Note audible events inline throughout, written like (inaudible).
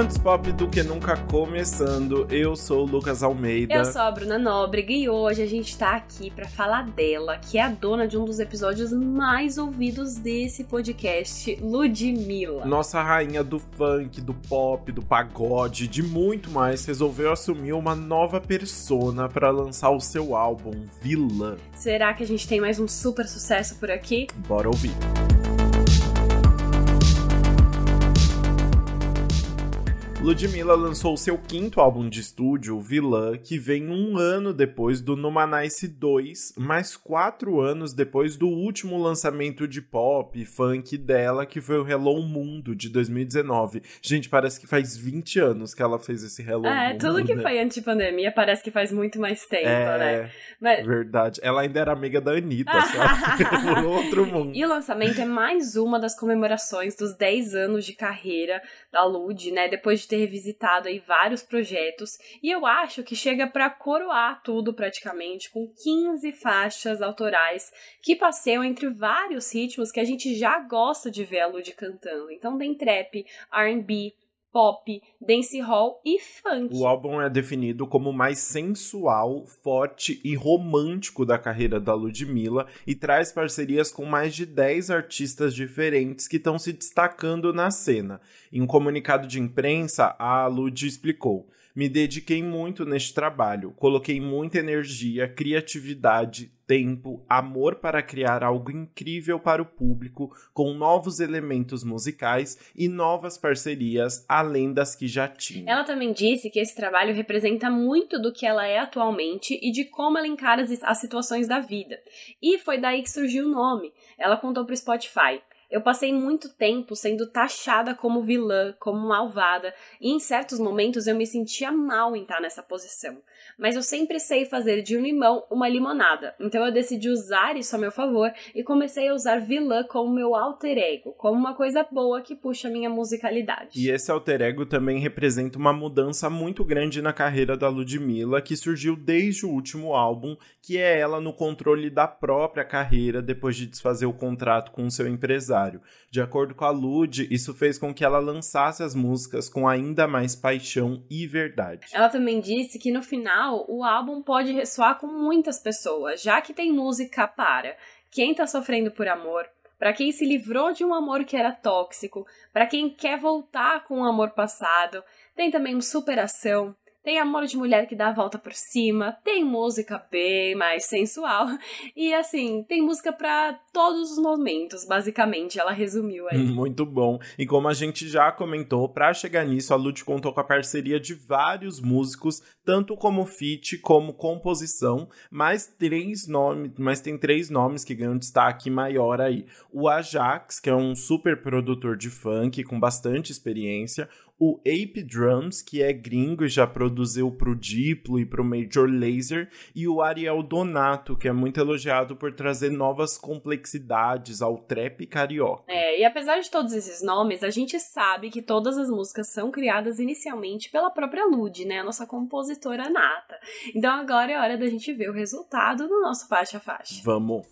Antes pop do que nunca começando, eu sou o Lucas Almeida. Eu sou a Bruna Nóbrega e hoje a gente tá aqui para falar dela, que é a dona de um dos episódios mais ouvidos desse podcast, Ludmilla. Nossa rainha do funk, do pop, do pagode, de muito mais, resolveu assumir uma nova persona para lançar o seu álbum Vilã. Será que a gente tem mais um super sucesso por aqui? Bora ouvir. Ludmilla lançou seu quinto álbum de estúdio, Vilã, que vem um ano depois do Numanice 2, mais quatro anos depois do último lançamento de pop e funk dela, que foi o Hello Mundo, de 2019. Gente, parece que faz 20 anos que ela fez esse Hello é, Mundo. É, tudo que né? foi antes de pandemia parece que faz muito mais tempo, é, né? Mas... Verdade. Ela ainda era amiga da Anitta, sabe? (laughs) outro mundo. E o lançamento é mais uma das comemorações dos 10 anos de carreira da Lud, né? Depois de ter revisitado aí vários projetos. E eu acho que chega para coroar tudo praticamente, com 15 faixas autorais que passeiam entre vários ritmos que a gente já gosta de ver a Lud cantando. Então tem trap, R&B, pop, dancehall e funk. O álbum é definido como o mais sensual, forte e romântico da carreira da Ludmilla e traz parcerias com mais de 10 artistas diferentes que estão se destacando na cena. Em um comunicado de imprensa, a Lud explicou: me dediquei muito neste trabalho, coloquei muita energia, criatividade, tempo, amor para criar algo incrível para o público, com novos elementos musicais e novas parcerias além das que já tinha. Ela também disse que esse trabalho representa muito do que ela é atualmente e de como ela encara as situações da vida. E foi daí que surgiu o nome. Ela contou para o Spotify. Eu passei muito tempo sendo taxada como vilã, como malvada, e em certos momentos eu me sentia mal em estar nessa posição. Mas eu sempre sei fazer de um limão uma limonada, então eu decidi usar isso a meu favor e comecei a usar vilã como meu alter ego, como uma coisa boa que puxa a minha musicalidade. E esse alter ego também representa uma mudança muito grande na carreira da Ludmilla, que surgiu desde o último álbum, que é ela no controle da própria carreira depois de desfazer o contrato com seu empresário. De acordo com a Lud, isso fez com que ela lançasse as músicas com ainda mais paixão e verdade. Ela também disse que no final o álbum pode ressoar com muitas pessoas, já que tem música para quem tá sofrendo por amor, para quem se livrou de um amor que era tóxico, para quem quer voltar com o um amor passado, tem também superação, tem amor de mulher que dá a volta por cima, tem música bem mais sensual. E assim, tem música para todos os momentos, basicamente. Ela resumiu aí. (laughs) Muito bom. E como a gente já comentou, para chegar nisso, a Lute contou com a parceria de vários músicos, tanto como feat como composição, mas três nomes, mas tem três nomes que ganham destaque maior aí. O Ajax, que é um super produtor de funk com bastante experiência, o Ape Drums, que é gringo e já produziu pro Diplo e pro Major Laser, e o Ariel Donato, que é muito elogiado por trazer novas complexidades ao trap carioca. É, e apesar de todos esses nomes, a gente sabe que todas as músicas são criadas inicialmente pela própria Lud, né, a nossa compositora nata. Então agora é hora da gente ver o resultado do nosso faixa a faixa. Vamos!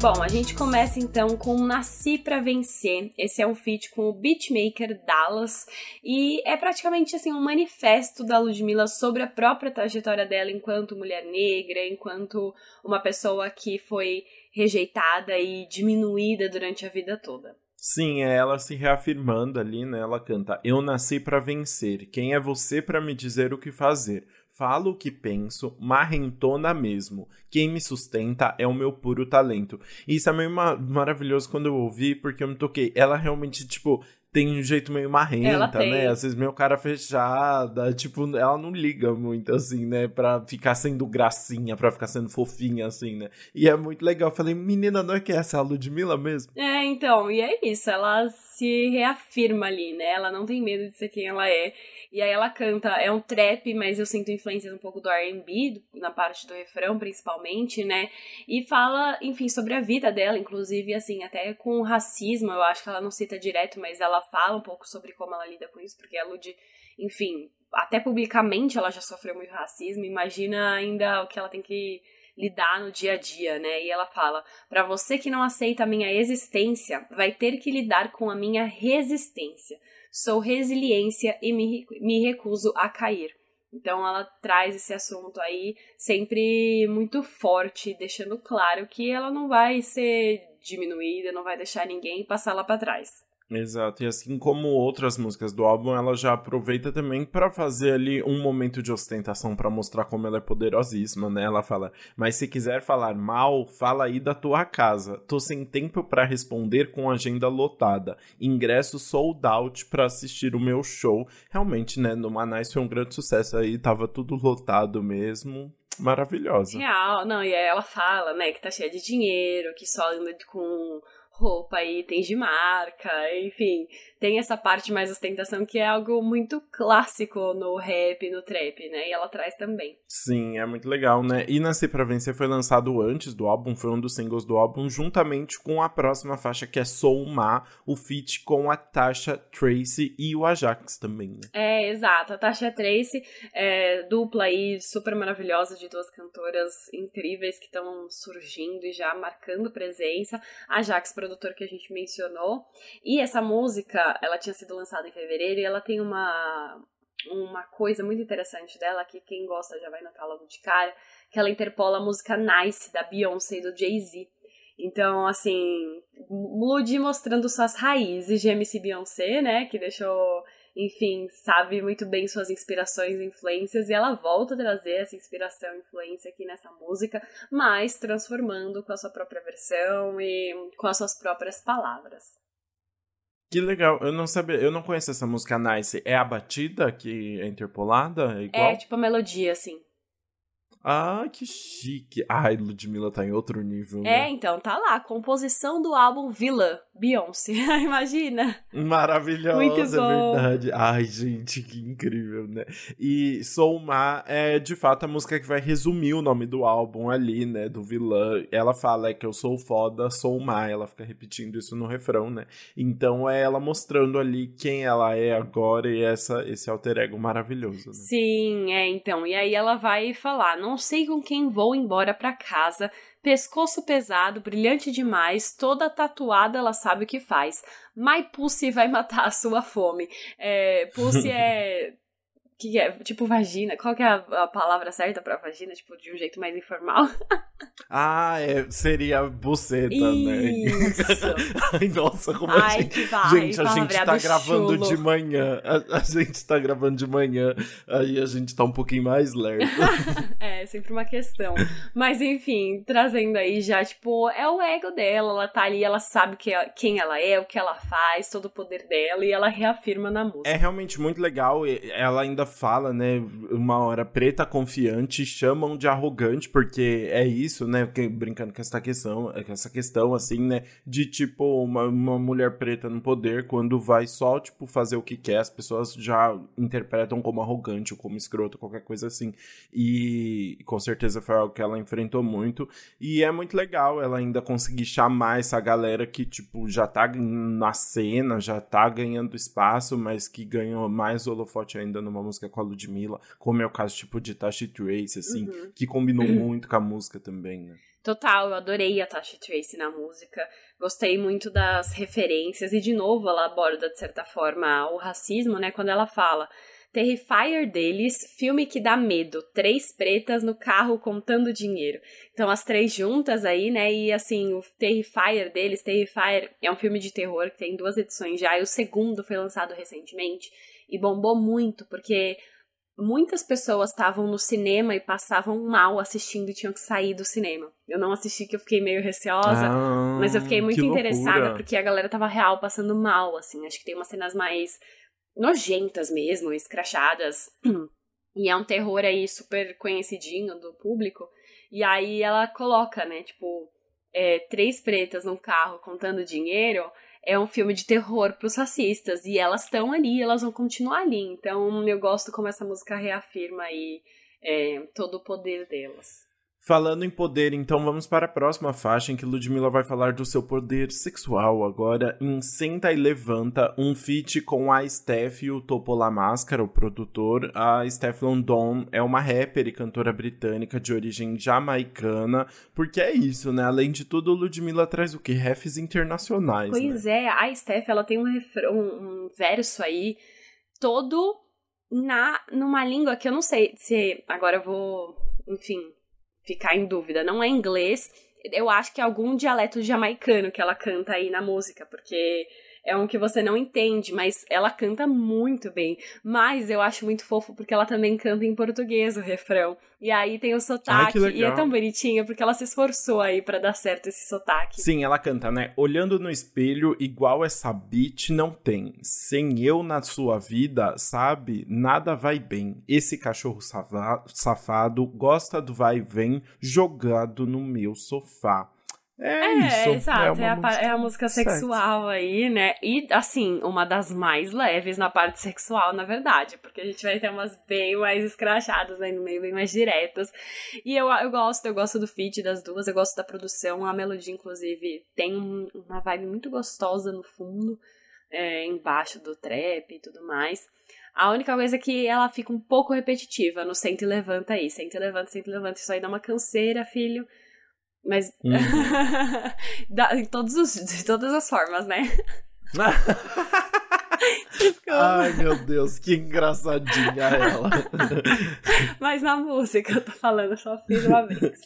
Bom, a gente começa então com Nasci para Vencer. Esse é um feat com o beatmaker Dallas e é praticamente assim um manifesto da Ludmilla sobre a própria trajetória dela enquanto mulher negra, enquanto uma pessoa que foi rejeitada e diminuída durante a vida toda. Sim, é ela se reafirmando ali, né? Ela canta: Eu nasci para vencer. Quem é você para me dizer o que fazer? Falo o que penso, marrentona mesmo. Quem me sustenta é o meu puro talento. E isso é meio ma maravilhoso quando eu ouvi, porque eu me toquei. Ela realmente, tipo, tem um jeito meio marrenta, né? Às vezes meio cara fechada, tipo, ela não liga muito, assim, né? Pra ficar sendo gracinha, pra ficar sendo fofinha, assim, né? E é muito legal. Eu falei, menina, não é que essa é a Ludmilla mesmo? É, então, e é isso. Ela se reafirma ali, né? Ela não tem medo de ser quem ela é. E aí ela canta, é um trap, mas eu sinto influência um pouco do R&B, na parte do refrão principalmente, né? E fala, enfim, sobre a vida dela, inclusive, assim, até com racismo, eu acho que ela não cita direto, mas ela fala um pouco sobre como ela lida com isso, porque a Lud, enfim, até publicamente ela já sofreu muito racismo, imagina ainda o que ela tem que lidar no dia a dia, né? E ela fala: para você que não aceita a minha existência, vai ter que lidar com a minha resistência. Sou resiliência e me, me recuso a cair. Então ela traz esse assunto aí sempre muito forte, deixando claro que ela não vai ser diminuída, não vai deixar ninguém passar lá para trás. Exato, e assim como outras músicas do álbum, ela já aproveita também para fazer ali um momento de ostentação para mostrar como ela é poderosíssima, né? Ela fala: "Mas se quiser falar mal, fala aí da tua casa. Tô sem tempo para responder com agenda lotada. Ingresso sold out para assistir o meu show". Realmente, né, no Manais foi um grande sucesso aí, tava tudo lotado mesmo maravilhosa. Real, não, e ela fala, né, que tá cheia de dinheiro, que só anda com roupa itens de marca, enfim, tem essa parte mais ostentação que é algo muito clássico no rap, no trap, né? E ela traz também. Sim, é muito legal, né? E Nascer Pra Vencer foi lançado antes do álbum, foi um dos singles do álbum, juntamente com a próxima faixa que é Soul Ma, o feat com a Tasha Tracy e o Ajax também, né? É, exato. A Tasha Tracy é dupla aí, super maravilhosa de duas cantoras incríveis que estão surgindo e já marcando presença. Ajax, produtor que a gente mencionou. E essa música ela tinha sido lançada em fevereiro e ela tem uma uma coisa muito interessante dela, que quem gosta já vai notar logo de cara, que ela interpola a música Nice, da Beyoncé e do Jay-Z. Então, assim, Ludi mostrando suas raízes de MC Beyoncé, né, que deixou, enfim, sabe muito bem suas inspirações e influências, e ela volta a trazer essa inspiração e influência aqui nessa música, mas transformando com a sua própria versão e com as suas próprias palavras. Que legal, eu não sabia, eu não conheço essa música Nice. É a batida que é interpolada? É, igual? é tipo a melodia, assim. Ah, que chique. Ai, Ludmilla tá em outro nível. Né? É, então, tá lá. Composição do álbum Villa, Beyoncé. (laughs) Imagina. Maravilhosa, Muito é bom. é verdade. Ai, gente, que incrível, né? E Soul Ma é de fato a música que vai resumir o nome do álbum ali, né? Do vilã. Ela fala é que eu sou foda, Soul Ma. Ela fica repetindo isso no refrão, né? Então é ela mostrando ali quem ela é agora e essa, esse alter ego maravilhoso. Né? Sim, é, então. E aí ela vai falar, não não sei com quem vou embora para casa. Pescoço pesado, brilhante demais, toda tatuada, ela sabe o que faz. My Pussy vai matar a sua fome. É, pussy é (laughs) que é tipo vagina. Qual que é a, a, palavra certa pra vagina, tipo, de um jeito mais informal? (laughs) ah, é, seria buceta, né? Isso. né? (laughs) Ai, nossa, como Ai, a gente... Vai, gente, a gente tá gravando chulo. de manhã. A, a, gente tá gravando de manhã, aí a gente tá um pouquinho mais lerdo. (laughs) é, sempre uma questão. Mas enfim, trazendo aí já, tipo, é o ego dela, ela tá ali, ela sabe que, é, quem ela é, o que ela faz, todo o poder dela, e ela reafirma na música. É realmente muito legal, ela ainda fala, né, uma hora preta confiante, chamam de arrogante, porque é isso, né, brincando com essa questão, com essa questão, assim, né, de, tipo, uma, uma mulher preta no poder, quando vai só, tipo, fazer o que quer, as pessoas já interpretam como arrogante ou como escroto, qualquer coisa assim. E com certeza foi algo que ela enfrentou muito, e é muito legal ela ainda conseguir chamar essa galera que, tipo, já tá na cena, já tá ganhando espaço, mas que ganhou mais holofote ainda numa música com a Ludmilla, como é o caso tipo de Tasha Trace, assim, uhum. que combinou (clears throat) muito com a música também, né? Total, eu adorei a Tasha Trace na música. Gostei muito das referências e de novo ela aborda de certa forma o racismo, né, quando ela fala Terrifier deles, filme que dá medo. Três pretas no carro contando dinheiro. Então, as três juntas aí, né? E assim, o Terrifier deles, Terrifier é um filme de terror que tem duas edições já, e o segundo foi lançado recentemente e bombou muito, porque muitas pessoas estavam no cinema e passavam mal assistindo e tinham que sair do cinema. Eu não assisti que eu fiquei meio receosa, ah, mas eu fiquei muito interessada porque a galera tava real passando mal, assim. Acho que tem umas cenas mais nojentas mesmo, escrachadas. (clears throat) E é um terror aí super conhecidinho do público. E aí ela coloca, né, tipo, é, três pretas num carro contando dinheiro é um filme de terror pros racistas. E elas estão ali, elas vão continuar ali. Então eu gosto como essa música reafirma aí é, todo o poder delas. Falando em poder, então vamos para a próxima faixa em que Ludmilla vai falar do seu poder sexual agora em Senta e Levanta, um feat com a Steph e o Topola Máscara, o produtor. A Steph London é uma rapper e cantora britânica de origem jamaicana, porque é isso, né? Além de tudo, Ludmilla traz o que? Refs internacionais. Pois né? é, a Steph ela tem um, refrão, um verso aí todo na numa língua que eu não sei se agora eu vou, enfim, ficar em dúvida. Não é inglês, eu acho que é algum dialeto jamaicano que ela canta aí na música, porque é um que você não entende, mas ela canta muito bem. Mas eu acho muito fofo porque ela também canta em português o refrão. E aí tem o sotaque, Ai, e é tão bonitinha porque ela se esforçou aí para dar certo esse sotaque. Sim, ela canta, né? Olhando no espelho, igual essa beat não tem. Sem eu na sua vida, sabe? Nada vai bem. Esse cachorro safado gosta do vai e vem jogado no meu sofá. É, é isso. Exato, é, é, a, é a música sexual aí, né? E, assim, uma das mais leves na parte sexual, na verdade, porque a gente vai ter umas bem mais escrachadas aí no meio, bem mais diretas. E eu, eu gosto, eu gosto do feat das duas, eu gosto da produção, a melodia, inclusive, tem uma vibe muito gostosa no fundo, é, embaixo do trap e tudo mais. A única coisa é que ela fica um pouco repetitiva no senta e levanta aí, senta e levanta, senta e levanta, isso aí dá uma canseira, filho. Mas. Uhum. (laughs) em todos os, de todas as formas, né? (laughs) Ai, meu Deus, que engraçadinha ela. (laughs) Mas na música eu tô falando, só fiz uma vez.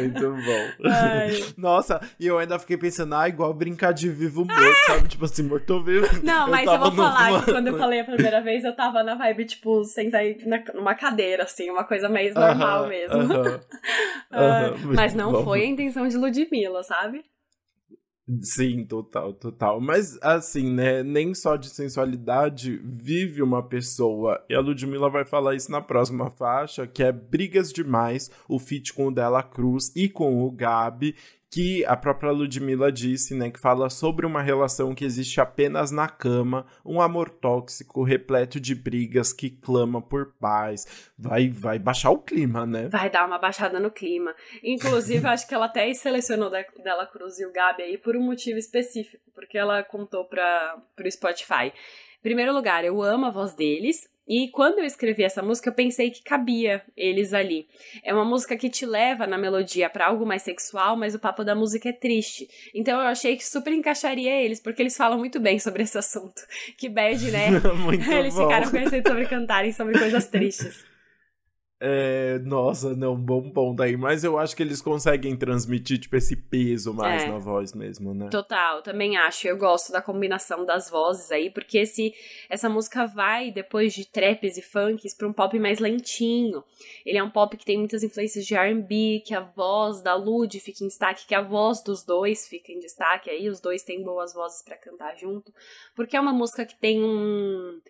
Muito bom. Ai. Nossa, e eu ainda fiquei pensando, ah, igual brincar de vivo morto, sabe? Tipo assim, morto vivo. Não, mas eu, eu vou falar numa... que (laughs) quando eu falei a primeira vez, eu tava na vibe, tipo, sentar numa cadeira, assim, uma coisa mais normal uh -huh, mesmo. Uh -huh. uh, mas não bom. foi a intenção de Ludmilla, sabe? Sim, total, total. Mas assim, né? Nem só de sensualidade vive uma pessoa. E a Ludmilla vai falar isso na próxima faixa, que é Brigas Demais, o feat com o Dela Cruz e com o Gabi que a própria Ludmilla disse, né, que fala sobre uma relação que existe apenas na cama, um amor tóxico repleto de brigas que clama por paz. Vai vai baixar o clima, né? Vai dar uma baixada no clima. Inclusive, acho que ela até selecionou Dela Cruz e o Gabi aí por um motivo específico, porque ela contou para pro Spotify. Primeiro lugar, eu amo a voz deles. E quando eu escrevi essa música, eu pensei que cabia eles ali. É uma música que te leva na melodia para algo mais sexual, mas o papo da música é triste. Então eu achei que super encaixaria eles, porque eles falam muito bem sobre esse assunto. Que bad, né? (laughs) eles bom. ficaram conhecidos sobre cantarem sobre coisas tristes. É, nossa, não, bom ponto aí. Mas eu acho que eles conseguem transmitir, tipo, esse peso mais é, na voz mesmo, né? Total, também acho. Eu gosto da combinação das vozes aí, porque esse, essa música vai, depois de traps e funks, pra um pop mais lentinho. Ele é um pop que tem muitas influências de R&B, que a voz da Lud fica em destaque, que a voz dos dois fica em destaque aí. Os dois têm boas vozes para cantar junto. Porque é uma música que tem um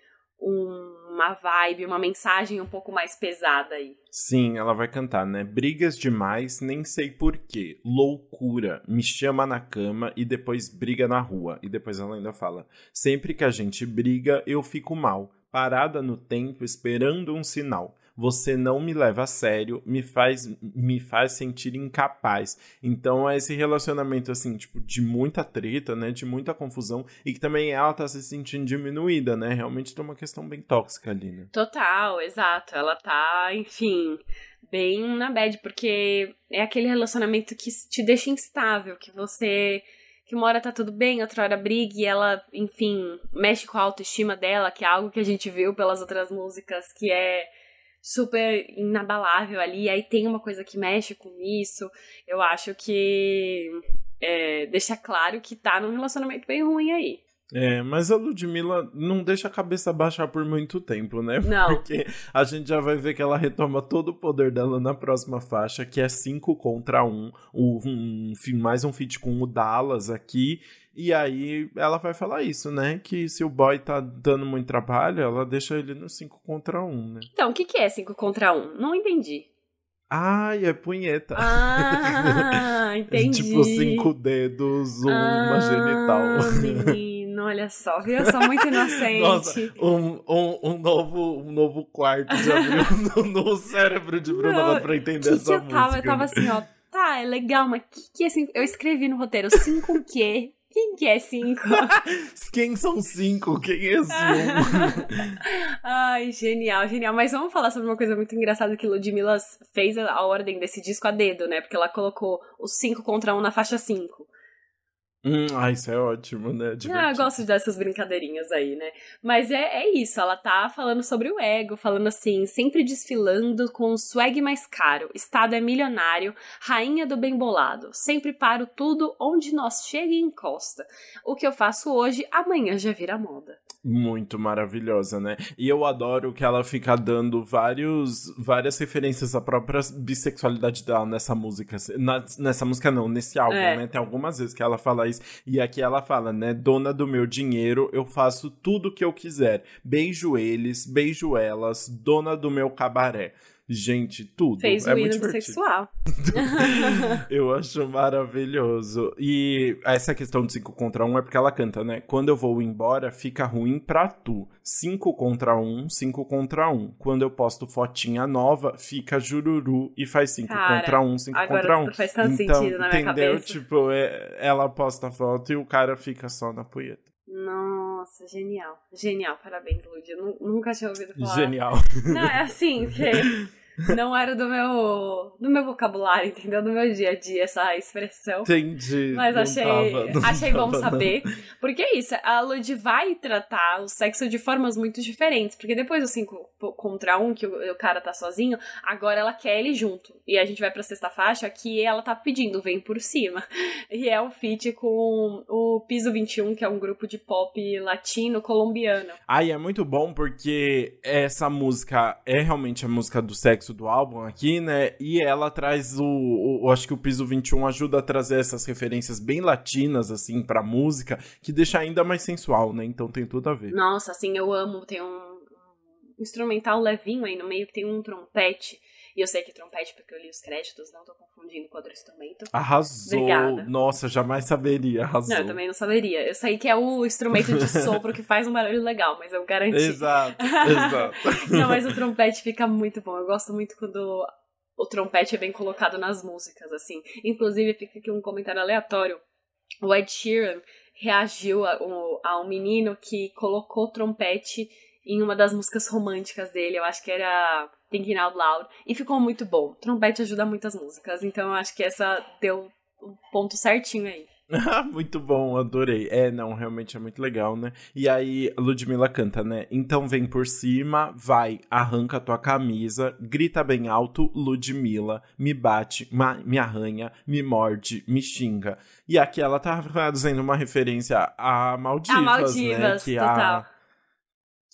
uma vibe, uma mensagem um pouco mais pesada aí. Sim, ela vai cantar, né? Brigas demais, nem sei porquê. Loucura, me chama na cama e depois briga na rua. E depois ela ainda fala: sempre que a gente briga, eu fico mal, parada no tempo esperando um sinal você não me leva a sério, me faz me faz sentir incapaz. Então é esse relacionamento assim, tipo, de muita treta, né, de muita confusão e que também ela tá se sentindo diminuída, né? Realmente tem uma questão bem tóxica ali, né? Total, exato. Ela tá, enfim, bem na bad, porque é aquele relacionamento que te deixa instável, que você que uma hora tá tudo bem, outra hora briga e ela, enfim, mexe com a autoestima dela, que é algo que a gente viu pelas outras músicas, que é super inabalável ali, aí tem uma coisa que mexe com isso. Eu acho que é, deixa claro que tá num relacionamento bem ruim aí. É, mas a Ludmilla não deixa a cabeça baixar por muito tempo, né? Não. (laughs) Porque a gente já vai ver que ela retoma todo o poder dela na próxima faixa, que é 5 contra 1. Um, um, um, mais um feat com o Dallas aqui. E aí ela vai falar isso, né? Que se o boy tá dando muito trabalho, ela deixa ele no 5 contra 1, né? Então, o que, que é 5 contra 1? Não entendi. Ai, é punheta. Ah, (laughs) entendi. tipo, cinco dedos, uma ah, genital. Menino, Olha só, viu? Eu sou muito inocente. Nossa, um, um, um, novo, um novo quarto se abriu (laughs) no, no cérebro de Bruna pra entender que essa que eu música. Tava, eu tava assim, ó, tá, é legal, mas que que é cinco? Eu escrevi no roteiro, cinco o quê? Quem que é cinco? (laughs) Quem são cinco? Quem é um? (laughs) Ai, genial, genial. Mas vamos falar sobre uma coisa muito engraçada que Ludmilla fez a ordem desse disco a dedo, né? Porque ela colocou os cinco contra um na faixa cinco. Hum, ah, isso é ótimo, né? Divertido. Ah, eu gosto dessas brincadeirinhas aí, né? Mas é, é isso, ela tá falando sobre o ego, falando assim, sempre desfilando com o swag mais caro, estado é milionário, rainha do bem bolado, sempre paro tudo onde nós chega e encosta. O que eu faço hoje, amanhã já vira moda. Muito maravilhosa, né? E eu adoro que ela fica dando vários, várias referências à própria bissexualidade dela nessa música. Na, nessa música não, nesse álbum, é. né? Tem algumas vezes que ela fala E aqui ela fala, né? Dona do meu dinheiro, eu faço tudo que eu quiser. Beijo eles, beijo elas, dona do meu cabaré. Gente, tudo. Fez é o hino sexual. (laughs) eu acho maravilhoso. E essa questão de 5 contra 1 um é porque ela canta, né? Quando eu vou embora, fica ruim pra tu. 5 contra 1, um, 5 contra 1. Um. Quando eu posto fotinha nova, fica jururu e faz 5 contra 1, um, 5 contra 1. Um. faz tanto então, sentido na minha entendeu? cabeça. Tipo, é, ela posta a foto e o cara fica só na punheta. Nossa, genial. Genial, parabéns, Lud. Eu nunca tinha ouvido falar. Genial. Não, é assim, (laughs) que não era do meu do meu vocabulário, entendeu? Do meu dia a dia essa expressão. Entendi. Mas achei, tava, achei tava, bom saber. Não. Porque é isso, a Lud vai tratar o sexo de formas muito diferentes. Porque depois do 5 contra 1, um, que o, o, cara tá sozinho, agora ela quer ele junto. E a gente vai pra sexta faixa que ela tá pedindo, vem por cima. (laughs) E é um feat com o Piso 21, que é um grupo de pop latino colombiano. Ai, é muito bom porque essa música é realmente a música do sexo do álbum aqui, né? E ela traz o, o, acho que o Piso 21 ajuda a trazer essas referências bem latinas assim pra música, que deixa ainda mais sensual, né? Então tem tudo a ver. Nossa, assim, eu amo, tem um instrumental levinho aí no meio que tem um trompete. E eu sei que trompete, porque eu li os créditos, não tô confundindo com outro instrumento. Arrasou! Obrigada. Nossa, jamais saberia, arrasou. Não, eu também não saberia. Eu sei que é o instrumento de (laughs) sopro que faz um barulho legal, mas eu garanti. Exato, exato. (laughs) não, mas o trompete fica muito bom. Eu gosto muito quando o trompete é bem colocado nas músicas, assim. Inclusive, fica aqui um comentário aleatório. O Ed Sheeran reagiu a, a um menino que colocou trompete em uma das músicas românticas dele. Eu acho que era Thinking Out Loud. E ficou muito bom. Trompete ajuda muitas músicas. Então eu acho que essa deu o ponto certinho aí. (laughs) muito bom, adorei. É, não, realmente é muito legal, né? E aí, Ludmilla canta, né? Então vem por cima, vai, arranca tua camisa, grita bem alto, Ludmilla, me bate, me arranha, me morde, me xinga. E aqui ela tá fazendo uma referência a Maldivas, a Maldivas, né? Que total. A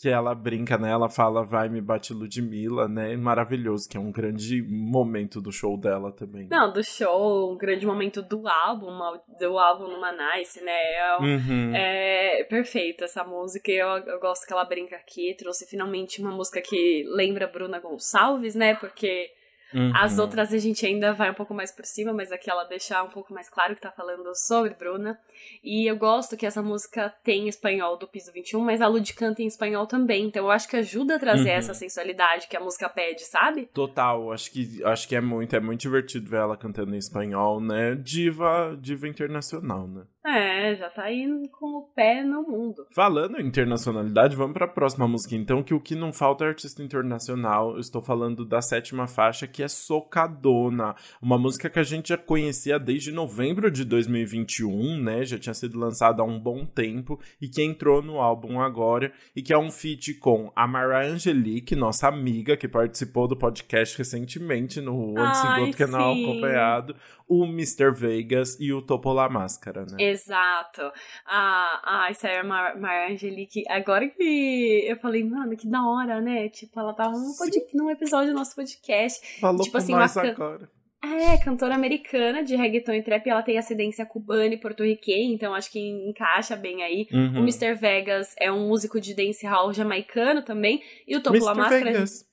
que ela brinca, né? Ela fala, vai, me bate Ludmilla, né? Maravilhoso, que é um grande momento do show dela também. Não, do show, um grande momento do álbum, do álbum no Manice, né? É, uhum. é perfeito essa música, eu, eu gosto que ela brinca aqui, trouxe finalmente uma música que lembra Bruna Gonçalves, né? Porque Uhum. As outras a gente ainda vai um pouco mais por cima, mas aqui ela deixa um pouco mais claro que tá falando sobre Bruna. E eu gosto que essa música tem espanhol do Piso 21, mas a Lud canta em espanhol também. Então eu acho que ajuda a trazer Uhum. essa sensualidade que a música pede, sabe? Total, acho que, acho que é muito, é muito divertido ver ela cantando em espanhol, né? Diva, diva internacional, né? É, já tá indo com o pé no mundo. Falando em internacionalidade, vamos para a próxima música então, que o que não falta é artista internacional. Eu estou falando da sétima faixa, que é Socadona, uma música que a gente já conhecia desde novembro de 2021, né? Já tinha sido lançada há um bom tempo e que entrou no álbum agora e que é um feat com a Mara Angelique, nossa amiga que participou do podcast recentemente no Onde Se Encontra Canal sim. Acompanhado, o Mr. Vegas e o Topola Máscara, né? Exato. Ah, ah isso aí é Mar Mar Angelique. Agora que eu falei, mano, que da hora, né? Tipo, ela tava num, pod... num episódio do nosso podcast. Falou tipo com assim, nós can- agora. É, cantora americana de reggaeton e trap, ela tem ascendência cubana e porto-riquenha, então acho que encaixa bem aí. Uhum. O Mr. Vegas é um músico de dancehall jamaicano também, e o Topo La. Máscara... Vegas.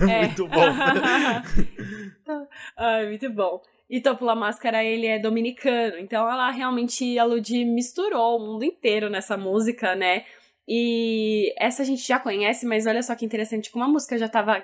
É. (laughs) Muito bom. (laughs) Ai, muito bom. E Topula Máscara, ele é dominicano. Então ela realmente, a Lud misturou o mundo inteiro nessa música, né? E essa a gente já conhece, mas olha só que interessante, como a música já estava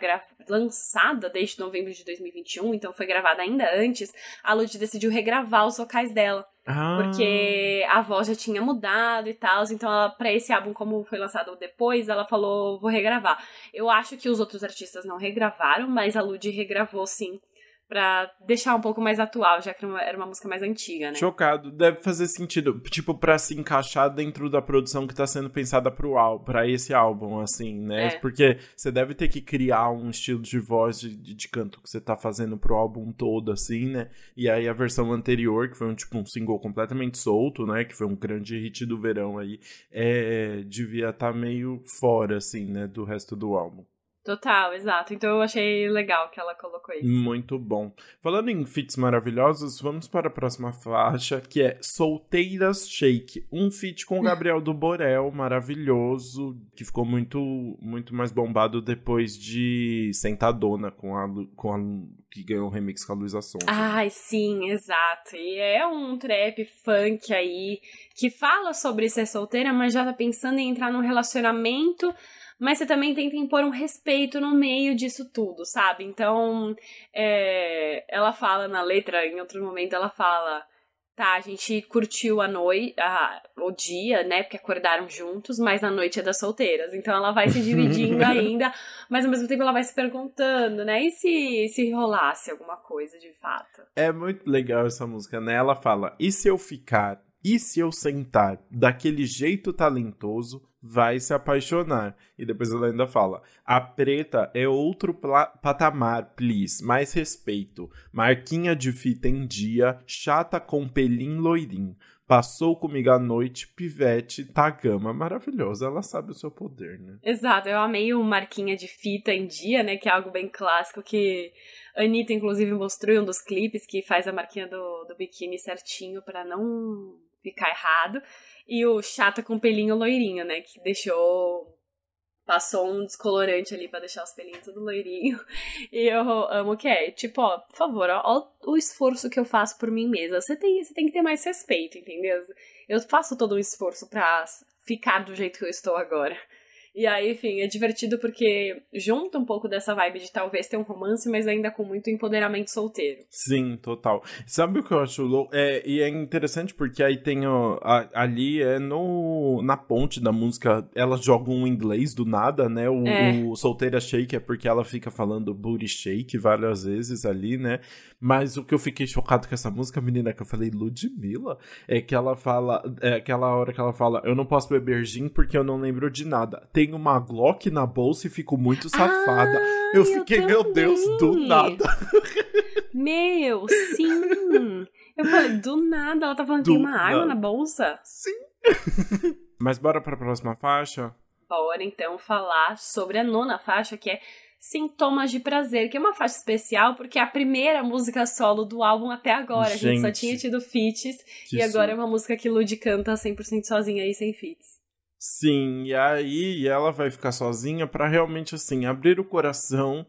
lançada desde novembro de 2021, então foi gravada ainda antes, a Lud decidiu regravar os vocais dela. Ah. Porque a voz já tinha mudado e tal, então ela, pra esse álbum, como foi lançado depois, ela falou, vou regravar. Eu acho que os outros artistas não regravaram, mas a Lud regravou sim pra deixar um pouco mais atual, já que era uma música mais antiga, né? Chocado. Deve fazer sentido, tipo, pra se encaixar dentro da produção que tá sendo pensada pro álbum, pra esse álbum, assim, né? É. Porque você deve ter que criar um estilo de voz, de, de, canto que você tá fazendo pro álbum todo, assim, né? E aí a versão anterior, que foi um, tipo, um single completamente solto, né? Que foi um grande hit do verão aí, é, devia estar tá meio fora, assim, né? Do resto do álbum. Total, exato. Então eu achei legal que ela colocou isso. Muito bom. Falando em feats maravilhosos, vamos para a próxima faixa, que é Solteiras Shake. Um feat com o Gabriel do Borel, maravilhoso, que ficou muito, muito mais bombado depois de Sentadona, com a, com a que ganhou o remix com a Luísa Sonza. Ai, sim, exato. E é um trap funk aí que fala sobre ser solteira, mas já tá pensando em entrar num relacionamento mas você também tenta impor um respeito no meio disso tudo, sabe? Então, é, ela fala na letra, em outro momento, ela fala. Tá, a gente curtiu a noite, a, o dia, né? Porque acordaram juntos, mas a noite é das solteiras. Então ela vai se dividindo (laughs) ainda, mas ao mesmo tempo ela vai se perguntando, né? E se, se rolasse alguma coisa de fato? É muito legal essa música, né? Ela fala: e se eu ficar? E se eu sentar daquele jeito talentoso, vai se apaixonar. E depois ela ainda fala: a preta é outro patamar, please, mais respeito. Marquinha de fita em dia, chata com pelim loirim. Passou comigo a noite, pivete, Tagama. Maravilhosa, ela sabe o seu poder, né? Exato, eu amei o Marquinha de fita em dia, né? Que é algo bem clássico que a Anitta, inclusive, mostrou em um dos clipes que faz a marquinha do, do biquíni certinho para não ficar errado. E o chata com pelinho loirinho, né? Que deixou. Passou um descolorante ali para deixar os pelinhos tudo loirinho. (laughs) E eu amo que é, tipo, ó, por favor, ó, ó, o esforço que eu faço por mim mesma. Você tem, você tem que ter mais respeito, entendeu? Eu faço todo um esforço pra ficar do jeito que eu estou agora. E aí, enfim, é divertido porque junta um pouco dessa vibe de talvez ter um romance, mas ainda com muito empoderamento solteiro. Sim, total. Sabe o que eu acho louco? É, e é interessante porque aí tem ó, a, ali é no na ponte da música, elas jogam um inglês do nada, né? O, é. o solteira shake é porque ela fica falando booty shake várias vezes ali, né? Mas o que eu fiquei chocado com essa música, menina, que eu falei Ludmilla, é que ela fala, é aquela hora que ela fala, eu não posso beber gin porque eu não lembro de nada. Tem uma Glock na bolsa e fico muito safada. Ah, eu fiquei, eu meu Deus, do nada. Meu, sim. Eu falei, do nada, ela tá falando do que tem uma arma na bolsa? Sim. (laughs) Mas bora pra próxima faixa? Bora então falar sobre a nona faixa, que é Sintomas de Prazer, que é uma faixa especial porque é a primeira música solo do álbum até agora. Gente, a gente só tinha tido feats e agora é uma música que Lud canta 100% sozinha e sem feats. Sim, e aí ela vai ficar sozinha para realmente assim abrir o coração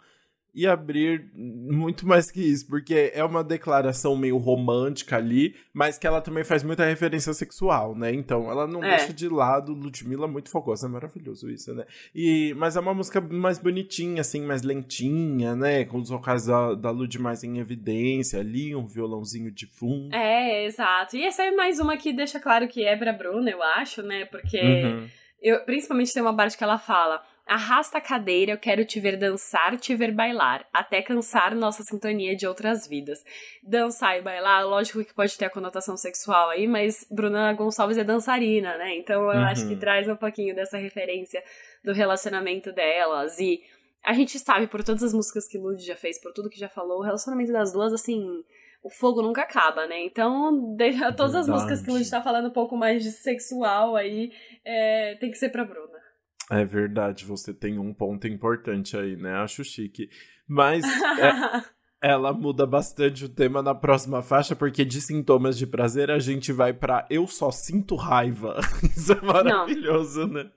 e abrir muito mais que isso, porque é uma declaração meio romântica ali, mas que ela também faz muita referência sexual, né? Então, ela não é. deixa de lado Ludmilla muito fogosa, é maravilhoso isso, né? E, mas é uma música mais bonitinha, assim, mais lentinha, né? Com os vocais da, da Lud mais em evidência ali, um violãozinho de fundo. É, exato. E essa é mais uma que deixa claro que é pra Bruna, eu acho, né? Porque... Uhum. Eu, principalmente tem uma parte que ela fala: Arrasta a cadeira, eu quero te ver dançar, te ver bailar, até cansar nossa sintonia de outras vidas. Dançar e bailar, lógico que pode ter a conotação sexual aí, mas Bruna Gonçalves é dançarina, né? Então eu uhum. acho que uhum. traz um pouquinho dessa referência do relacionamento delas. E a gente sabe, por todas as músicas que Lud já fez, por tudo que já falou, o relacionamento das duas, assim, o fogo nunca acaba, né? Então, (laughs) todas as músicas que gente tá falando um pouco mais de sexual aí, é, tem que ser pra Bruna. É verdade, você tem um ponto importante aí, né? Acho chique. Mas é, (laughs) ela muda bastante o tema na próxima faixa, porque de sintomas de prazer a gente vai para eu só sinto raiva. (laughs) Isso é maravilhoso, Não. né?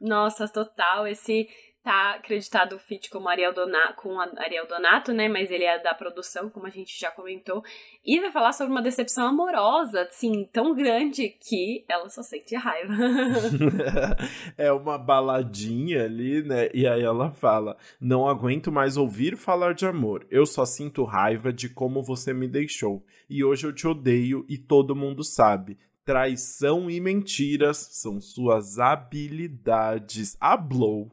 Nossa, total. Esse tá acreditado o feat como Ariel com Ariel Donato, né? Mas ele é da produção, como a gente já comentou. E vai falar sobre uma decepção amorosa, assim, tão grande que ela só sente raiva. (laughs) é uma baladinha ali, né? E aí ela fala: Não aguento mais ouvir falar de amor. Eu só sinto raiva de como você me deixou. E hoje eu te odeio e todo mundo sabe. Traição e mentiras são suas habilidades. A Blow.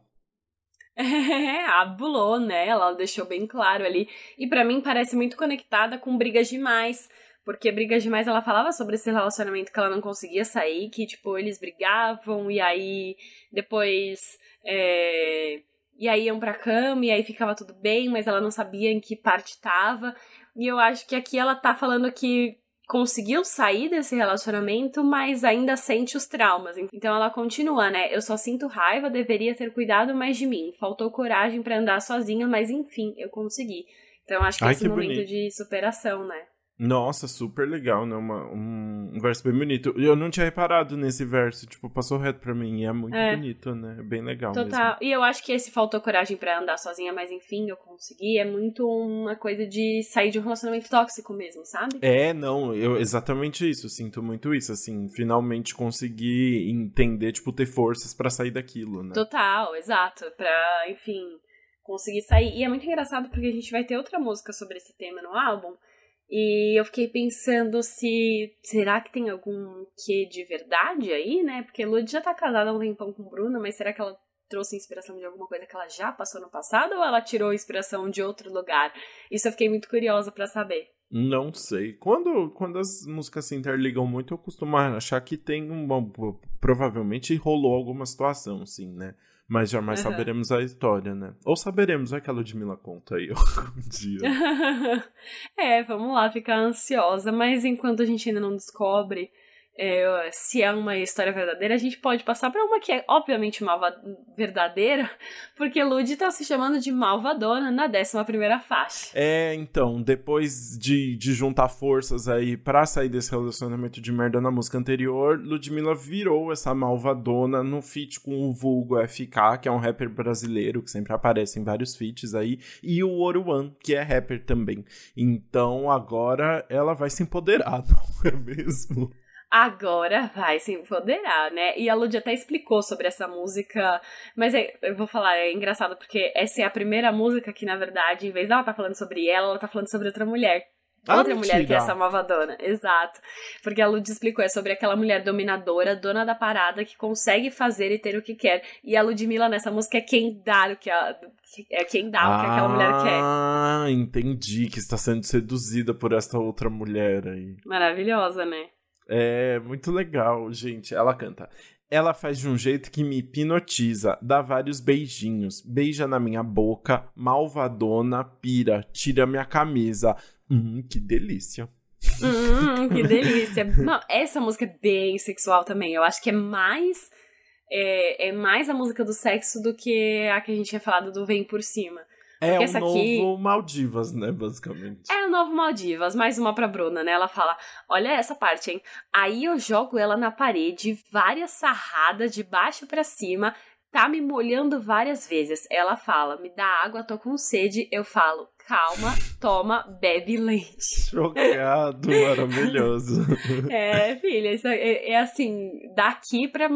É, (laughs) abulou, né? Ela deixou bem claro ali. E para mim parece muito conectada com Brigas Demais. Porque Brigas Demais ela falava sobre esse relacionamento que ela não conseguia sair, que tipo, eles brigavam e aí depois. É, e aí iam pra cama e aí ficava tudo bem, mas ela não sabia em que parte tava. E eu acho que aqui ela tá falando que conseguiu sair desse relacionamento, mas ainda sente os traumas. Então ela continua, né? Eu só sinto raiva, deveria ter cuidado mais de mim. Faltou coragem para andar sozinha, mas enfim, eu consegui. Então acho que Ai, esse que momento bonito. de superação, né? Nossa, super legal, né? Uma, um, um, verso bem bonito. Eu não tinha reparado nesse verso, tipo, passou reto pra mim. E é muito é. bonito, né? Bem legal. Total. Mesmo. E eu acho que esse faltou coragem para andar sozinha, mas enfim, eu consegui. É muito uma coisa de sair de um relacionamento tóxico mesmo, sabe? É, não, eu exatamente isso. Sinto muito isso, assim, finalmente conseguir entender, tipo, ter forças para sair daquilo, né? Total, exato. Pra, enfim, conseguir sair. E é muito engraçado porque a gente vai ter outra música sobre esse tema no álbum e eu fiquei pensando se. Será que tem algum quê de verdade aí, né? Porque Lud já tá casada há um tempão com Bruna, mas será que ela trouxe inspiração de alguma coisa que ela já passou no passado ou ela tirou inspiração de outro lugar? Isso eu fiquei muito curiosa para saber. Não sei. Quando, quando as músicas se interligam muito, eu costumo achar que tem um. Provavelmente rolou alguma situação, sim, né? Mas jamais uhum. saberemos a história, né? Ou saberemos, é que a Ludmilla conta aí (laughs) algum dia. (laughs) é, vamos lá, ficar ansiosa. Mas enquanto a gente ainda não descobre é, se é uma história verdadeira, a gente pode passar para uma que é obviamente malva verdadeira, (laughs) porque Lud tá se chamando de malvadona na 11 primeira faixa. É, então, depois de, de juntar forças aí para sair desse relacionamento de merda na música anterior, Ludmilla virou essa malvadona no feat com o vulgo FK, que é um rapper brasileiro que sempre aparece em vários feats aí, e o Oruan, que é rapper também. Então agora ela vai se empoderar, (laughs) não é mesmo? Agora vai se empoderar, né? E a Lud até explicou sobre essa música, mas é, eu vou falar, é engraçado porque essa é a primeira música que, na verdade, em vez dela tá falando sobre ela, ela tá falando sobre outra mulher. Ah, outra mentira. mulher que é essa malvadona, exato. Porque a Lud explicou, é sobre aquela mulher dominadora, dona da parada, que consegue fazer e ter o que quer. E a Ludmilla nessa música é quem dá o que a, é quem dá ah, o que aquela mulher quer. Ah, entendi, que está sendo seduzida por essa outra mulher aí. Maravilhosa, né? É muito legal, gente. Ela canta. Ela faz de um jeito que me hipnotiza, dá vários beijinhos, beija na minha boca, malvadona, pira, tira minha camisa. Hum, que delícia. Hum, (laughs) que delícia. Não, essa música é bem sexual também. Eu acho que é mais. É, é mais a música do sexo do que a que a gente tinha falado do Vem por Cima. É o novo aqui... Maldivas, né, basicamente. É o novo Maldivas, mais uma pra Bruna, né? Ela fala: Olha essa parte, hein? Aí eu jogo ela na parede, várias sarradas de baixo para cima, tá me molhando várias vezes. Ela fala: Me dá água, tô com sede. Eu falo: calma, toma, bebe leite. (laughs) Chocado, maravilhoso. (laughs) É, filha, isso é, é, assim, daqui pra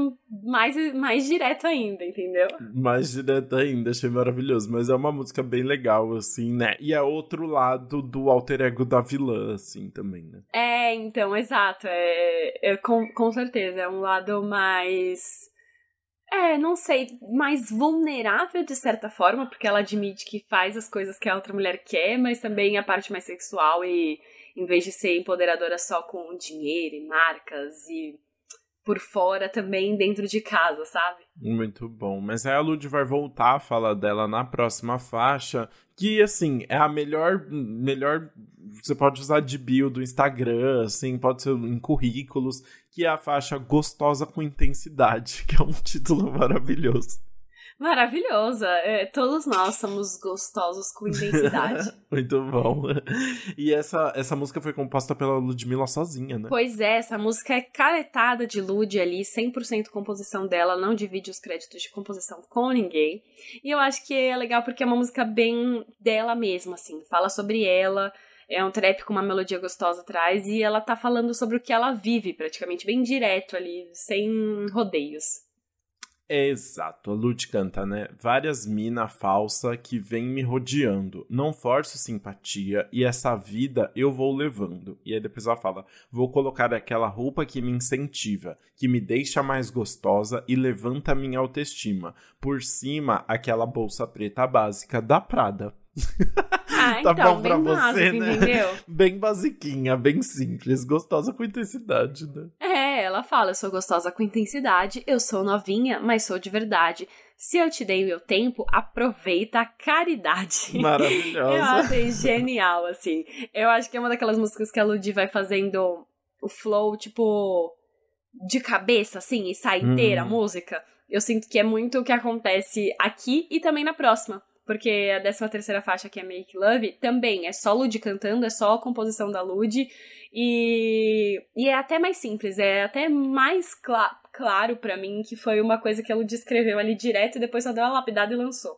mais, mais direto ainda, entendeu? Mais direto ainda, achei maravilhoso. Mas é uma música bem legal, assim, né? E é outro lado do alter ego da vilã, assim, também, né? É, então, exato. É, é com, com certeza, é um lado mais é, não sei, mais vulnerável de certa forma, porque ela admite que faz as coisas que a outra mulher quer, mas também a parte mais sexual e em vez de ser empoderadora só com dinheiro e marcas e por fora também dentro de casa, sabe? Muito bom. Mas aí a Lud vai voltar a falar dela na próxima faixa, que assim, é a melhor melhor você pode usar de bio do Instagram, assim, pode ser em currículos, que é a faixa Gostosa com Intensidade, (laughs) que é um título maravilhoso. Maravilhosa. É, todos nós somos gostosos com intensidade. (laughs) Muito bom. E essa, essa música foi composta pela Ludmilla sozinha, né? Pois é, essa música é caretada de Lud ali, 100% composição dela, não divide os créditos de composição com ninguém. E eu acho que é legal porque é uma música bem dela mesma, assim. Fala sobre ela, é um trap com uma melodia gostosa atrás e ela tá falando sobre o que ela vive, praticamente bem direto ali, sem rodeios. Exato, a Lute canta, né? Várias mina falsa que vem me rodeando. Não forço simpatia e essa vida eu vou levando. E aí depois ela fala: vou colocar aquela roupa que me incentiva, que me deixa mais gostosa e levanta minha autoestima. Por cima, aquela bolsa preta básica da Prada. Ah, (laughs) tá então, bom pra você, básico, né? Entendeu? Bem basiquinha, bem simples, gostosa com intensidade, né? É, ela fala: eu sou gostosa com intensidade, eu sou novinha, mas sou de verdade. Se eu te dei meu tempo, aproveita a caridade. (laughs) Maravilhosa. eu achei genial, assim. Eu acho que é uma daquelas músicas que a Ludi vai fazendo o flow, tipo, de cabeça, assim, e sai inteira hum. a música. Eu sinto que é muito o que acontece aqui e também na próxima porque a 13 terceira faixa, que é Make Love, também é só Lud cantando, é só a composição da Lud, e, e é até mais simples, é até mais cl claro para mim que foi uma coisa que a Lud escreveu ali direto e depois só deu uma lapidada e lançou.